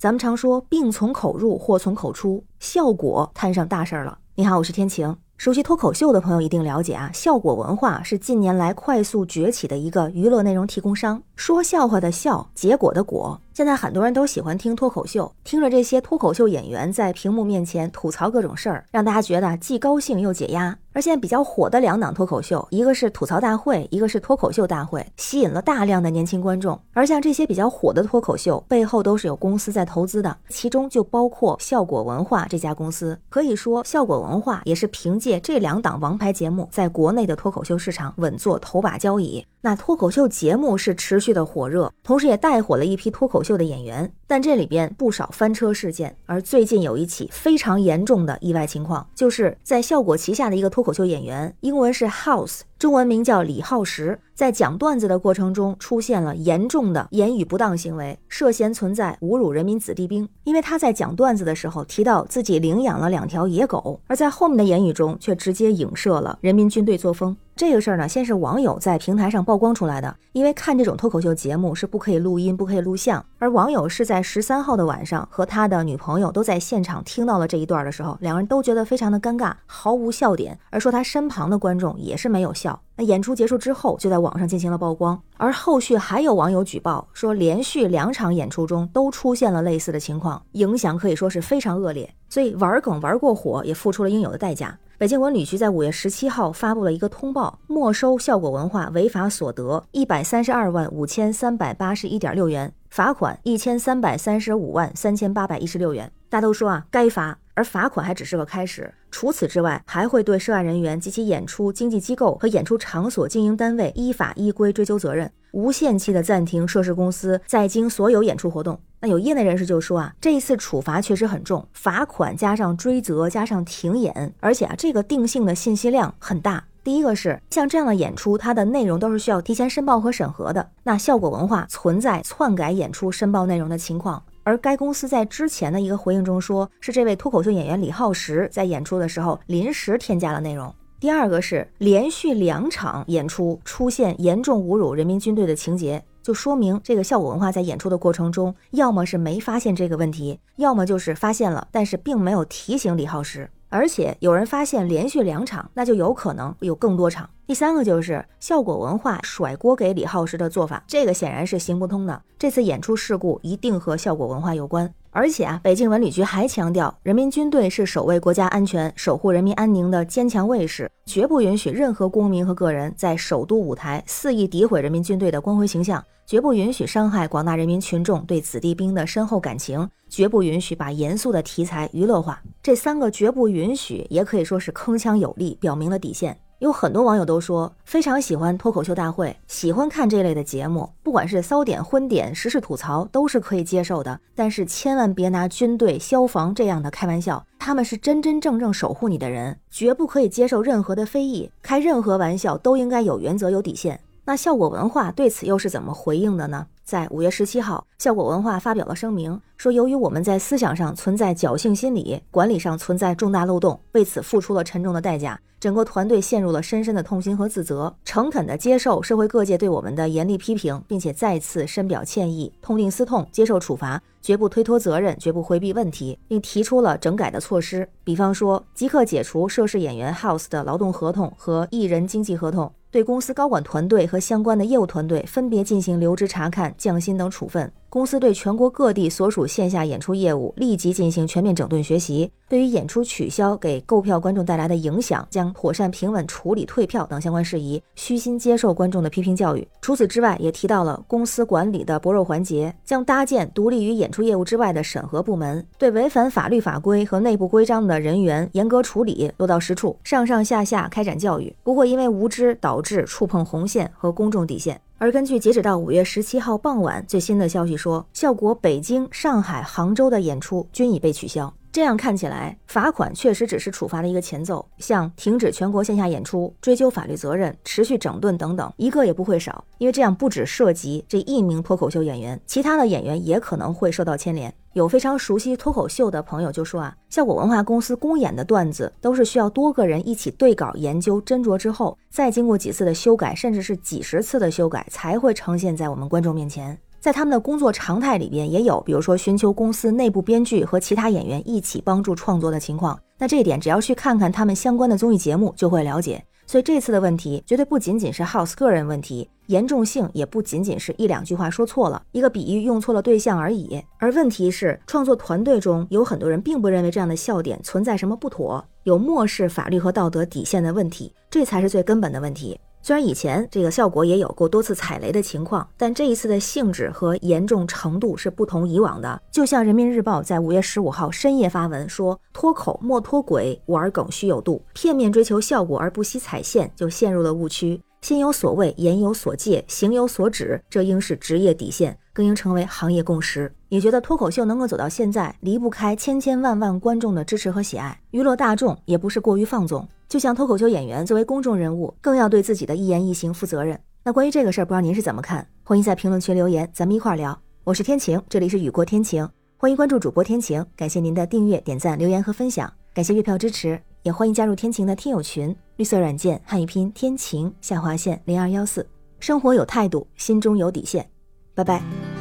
咱们常说病从口入，祸从口出，效果摊上大事儿了。你好，我是天晴。熟悉脱口秀的朋友一定了解啊，效果文化是近年来快速崛起的一个娱乐内容提供商。说笑话的笑，结果的果。现在很多人都喜欢听脱口秀，听着这些脱口秀演员在屏幕面前吐槽各种事儿，让大家觉得既高兴又解压。而现在比较火的两档脱口秀，一个是吐槽大会，一个是脱口秀大会，吸引了大量的年轻观众。而像这些比较火的脱口秀，背后都是有公司在投资的，其中就包括效果文化这家公司。可以说，效果文化也是凭借这两档王牌节目，在国内的脱口秀市场稳坐头把交椅。那脱口秀节目是持续的火热，同时也带火了一批脱口秀的演员，但这里边不少翻车事件。而最近有一起非常严重的意外情况，就是在效果旗下的一个脱口秀演员，英文是 House，中文名叫李浩石，在讲段子的过程中出现了严重的言语不当行为，涉嫌存在侮辱人民子弟兵。因为他在讲段子的时候提到自己领养了两条野狗，而在后面的言语中却直接影射了人民军队作风。这个事儿呢，先是网友在平台上曝光出来的。因为看这种脱口秀节目是不可以录音、不可以录像，而网友是在十三号的晚上和他的女朋友都在现场听到了这一段的时候，两人都觉得非常的尴尬，毫无笑点，而说他身旁的观众也是没有笑。那演出结束之后，就在网上进行了曝光，而后续还有网友举报说，连续两场演出中都出现了类似的情况，影响可以说是非常恶劣。所以玩梗玩过火，也付出了应有的代价。北京文旅局在五月十七号发布了一个通报，没收效果文化违法所得一百三十二万五千三百八十一点六元，罚款一千三百三十五万三千八百一十六元。大家都说啊，该罚，而罚款还只是个开始。除此之外，还会对涉案人员及其演出经纪机构和演出场所经营单位依法依规追究责任，无限期的暂停涉事公司在京所有演出活动。那有业内人士就说啊，这一次处罚确实很重，罚款加上追责加上停演，而且啊，这个定性的信息量很大。第一个是像这样的演出，它的内容都是需要提前申报和审核的。那效果文化存在篡改演出申报内容的情况，而该公司在之前的一个回应中说，是这位脱口秀演员李浩石在演出的时候临时添加了内容。第二个是连续两场演出出现严重侮辱人民军队的情节。就说明这个效果文化在演出的过程中，要么是没发现这个问题，要么就是发现了，但是并没有提醒李浩石。而且有人发现连续两场，那就有可能有更多场。第三个就是效果文化甩锅给李浩石的做法，这个显然是行不通的。这次演出事故一定和效果文化有关。而且啊，北京文旅局还强调，人民军队是守卫国家安全、守护人民安宁的坚强卫士，绝不允许任何公民和个人在首都舞台肆意诋毁人民军队的光辉形象，绝不允许伤害广大人民群众对子弟兵的深厚感情，绝不允许把严肃的题材娱乐化。这三个绝不允许，也可以说是铿锵有力，表明了底线。有很多网友都说非常喜欢脱口秀大会，喜欢看这类的节目，不管是骚点、荤点、时事吐槽，都是可以接受的。但是千万别拿军队、消防这样的开玩笑，他们是真真正正守护你的人，绝不可以接受任何的非议。开任何玩笑都应该有原则、有底线。那效果文化对此又是怎么回应的呢？在五月十七号，效果文化发表了声明，说由于我们在思想上存在侥幸心理，管理上存在重大漏洞，为此付出了沉重的代价，整个团队陷入了深深的痛心和自责，诚恳地接受社会各界对我们的严厉批评，并且再次深表歉意，痛定思痛，接受处罚，绝不推脱责任，绝不回避问题，并提出了整改的措施，比方说即刻解除涉事演员 House 的劳动合同和艺人经纪合同。对公司高管团队和相关的业务团队分别进行留职查看、降薪等处分。公司对全国各地所属线下演出业务立即进行全面整顿学习，对于演出取消给购票观众带来的影响，将妥善平稳处理退票等相关事宜，虚心接受观众的批评教育。除此之外，也提到了公司管理的薄弱环节，将搭建独立于演出业务之外的审核部门，对违反法律法规和内部规章的人员严格处理，落到实处，上上下下开展教育，不会因为无知导致触碰红线和公众底线。而根据截止到五月十七号傍晚最新的消息说，效果北京、上海、杭州的演出均已被取消。这样看起来，罚款确实只是处罚的一个前奏，像停止全国线下演出、追究法律责任、持续整顿等等，一个也不会少。因为这样不只涉及这一名脱口秀演员，其他的演员也可能会受到牵连。有非常熟悉脱口秀的朋友就说啊，效果文化公司公演的段子都是需要多个人一起对稿、研究、斟酌之后，再经过几次的修改，甚至是几十次的修改，才会呈现在我们观众面前。在他们的工作常态里边也有，比如说寻求公司内部编剧和其他演员一起帮助创作的情况。那这一点只要去看看他们相关的综艺节目就会了解。所以这次的问题绝对不仅仅是 House 个人问题，严重性也不仅仅是一两句话说错了，一个比喻用错了对象而已。而问题是，创作团队中有很多人并不认为这样的笑点存在什么不妥，有漠视法律和道德底线的问题，这才是最根本的问题。虽然以前这个效果也有过多次踩雷的情况，但这一次的性质和严重程度是不同以往的。就像人民日报在五月十五号深夜发文说：“脱口莫脱轨，玩梗需有度，片面追求效果而不惜踩线，就陷入了误区。心有所畏，言有所戒，行有所止，这应是职业底线，更应成为行业共识。”也觉得脱口秀能够走到现在，离不开千千万万观众的支持和喜爱，娱乐大众也不是过于放纵。就像脱口秀演员作为公众人物，更要对自己的一言一行负责任。那关于这个事儿，不知道您是怎么看？欢迎在评论区留言，咱们一块儿聊。我是天晴，这里是雨过天晴，欢迎关注主播天晴。感谢您的订阅、点赞、留言和分享，感谢月票支持，也欢迎加入天晴的听友群，绿色软件汉语拼天晴下划线零二幺四。生活有态度，心中有底线。拜拜。